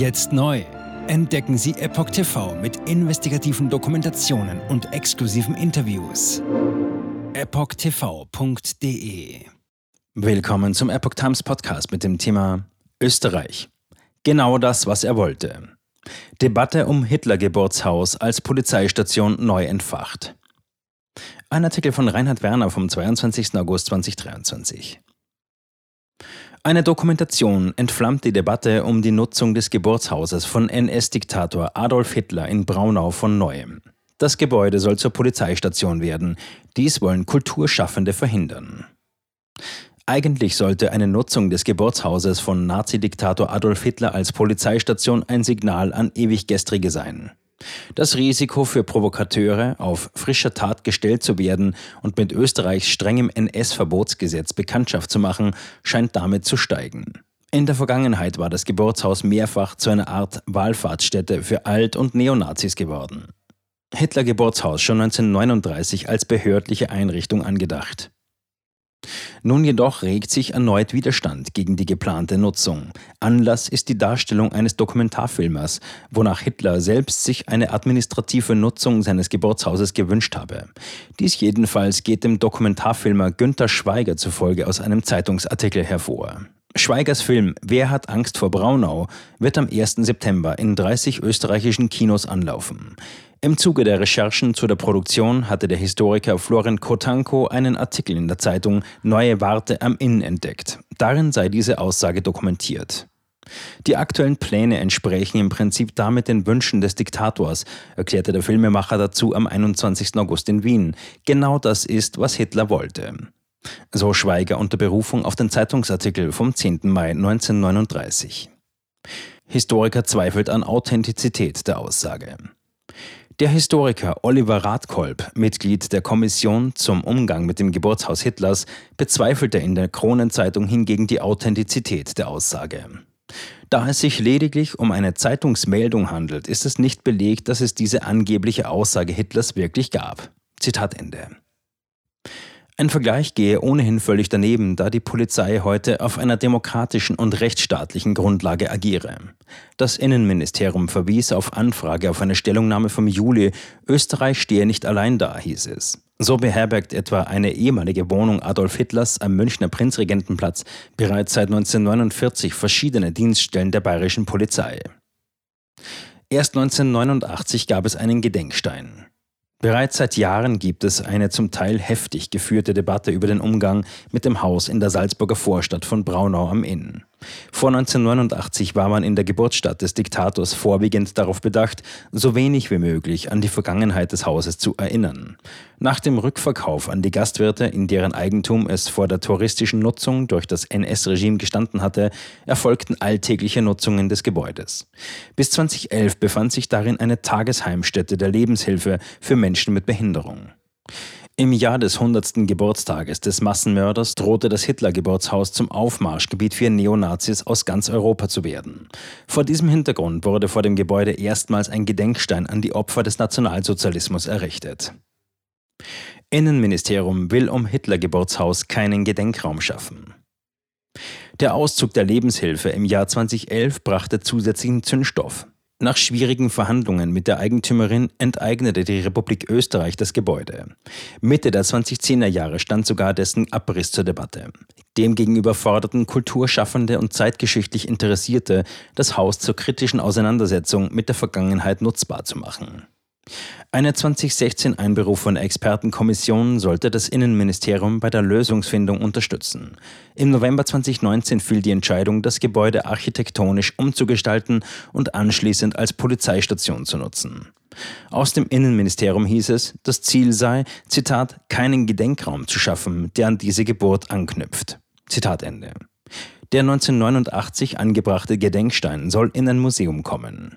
Jetzt neu. Entdecken Sie Epoch TV mit investigativen Dokumentationen und exklusiven Interviews. EpochTV.de Willkommen zum Epoch Times Podcast mit dem Thema Österreich. Genau das, was er wollte. Debatte um Hitler-Geburtshaus als Polizeistation neu entfacht. Ein Artikel von Reinhard Werner vom 22. August 2023. Eine Dokumentation entflammt die Debatte um die Nutzung des Geburtshauses von NS-Diktator Adolf Hitler in Braunau von neuem. Das Gebäude soll zur Polizeistation werden. Dies wollen Kulturschaffende verhindern. Eigentlich sollte eine Nutzung des Geburtshauses von Nazi-Diktator Adolf Hitler als Polizeistation ein Signal an Ewiggestrige sein. Das Risiko für Provokateure, auf frischer Tat gestellt zu werden und mit Österreichs strengem NS-Verbotsgesetz Bekanntschaft zu machen, scheint damit zu steigen. In der Vergangenheit war das Geburtshaus mehrfach zu einer Art Wallfahrtsstätte für Alt- und Neonazis geworden. Hitler Geburtshaus schon 1939 als behördliche Einrichtung angedacht. Nun jedoch regt sich erneut Widerstand gegen die geplante Nutzung. Anlass ist die Darstellung eines Dokumentarfilmers, wonach Hitler selbst sich eine administrative Nutzung seines Geburtshauses gewünscht habe. Dies jedenfalls geht dem Dokumentarfilmer Günther Schweiger zufolge aus einem Zeitungsartikel hervor. Schweigers Film Wer hat Angst vor Braunau wird am 1. September in 30 österreichischen Kinos anlaufen. Im Zuge der Recherchen zu der Produktion hatte der Historiker Florent Kotanko einen Artikel in der Zeitung Neue Warte am Inn entdeckt. Darin sei diese Aussage dokumentiert. Die aktuellen Pläne entsprechen im Prinzip damit den Wünschen des Diktators, erklärte der Filmemacher dazu am 21. August in Wien. Genau das ist, was Hitler wollte. So Schweiger unter Berufung auf den Zeitungsartikel vom 10. Mai 1939. Historiker zweifelt an Authentizität der Aussage. Der Historiker Oliver Radkolb, Mitglied der Kommission zum Umgang mit dem Geburtshaus Hitlers, bezweifelte in der Kronenzeitung hingegen die Authentizität der Aussage. Da es sich lediglich um eine Zeitungsmeldung handelt, ist es nicht belegt, dass es diese angebliche Aussage Hitlers wirklich gab. Zitat Ende. Ein Vergleich gehe ohnehin völlig daneben, da die Polizei heute auf einer demokratischen und rechtsstaatlichen Grundlage agiere. Das Innenministerium verwies auf Anfrage auf eine Stellungnahme vom Juli, Österreich stehe nicht allein da, hieß es. So beherbergt etwa eine ehemalige Wohnung Adolf Hitlers am Münchner Prinzregentenplatz bereits seit 1949 verschiedene Dienststellen der bayerischen Polizei. Erst 1989 gab es einen Gedenkstein. Bereits seit Jahren gibt es eine zum Teil heftig geführte Debatte über den Umgang mit dem Haus in der Salzburger Vorstadt von Braunau am Inn. Vor 1989 war man in der Geburtsstadt des Diktators vorwiegend darauf bedacht, so wenig wie möglich an die Vergangenheit des Hauses zu erinnern. Nach dem Rückverkauf an die Gastwirte, in deren Eigentum es vor der touristischen Nutzung durch das NS-Regime gestanden hatte, erfolgten alltägliche Nutzungen des Gebäudes. Bis 2011 befand sich darin eine Tagesheimstätte der Lebenshilfe für Menschen mit Behinderung. Im Jahr des 100. Geburtstages des Massenmörders drohte das Hitler-Geburtshaus zum Aufmarschgebiet für Neonazis aus ganz Europa zu werden. Vor diesem Hintergrund wurde vor dem Gebäude erstmals ein Gedenkstein an die Opfer des Nationalsozialismus errichtet. Innenministerium will um Hitler-Geburtshaus keinen Gedenkraum schaffen. Der Auszug der Lebenshilfe im Jahr 2011 brachte zusätzlichen Zündstoff. Nach schwierigen Verhandlungen mit der Eigentümerin enteignete die Republik Österreich das Gebäude. Mitte der 2010er Jahre stand sogar dessen Abriss zur Debatte. Demgegenüber forderten Kulturschaffende und zeitgeschichtlich Interessierte, das Haus zur kritischen Auseinandersetzung mit der Vergangenheit nutzbar zu machen. Eine 2016 einberufene Expertenkommission sollte das Innenministerium bei der Lösungsfindung unterstützen. Im November 2019 fiel die Entscheidung, das Gebäude architektonisch umzugestalten und anschließend als Polizeistation zu nutzen. Aus dem Innenministerium hieß es, das Ziel sei, Zitat, keinen Gedenkraum zu schaffen, der an diese Geburt anknüpft. Zitat Ende. Der 1989 angebrachte Gedenkstein soll in ein Museum kommen.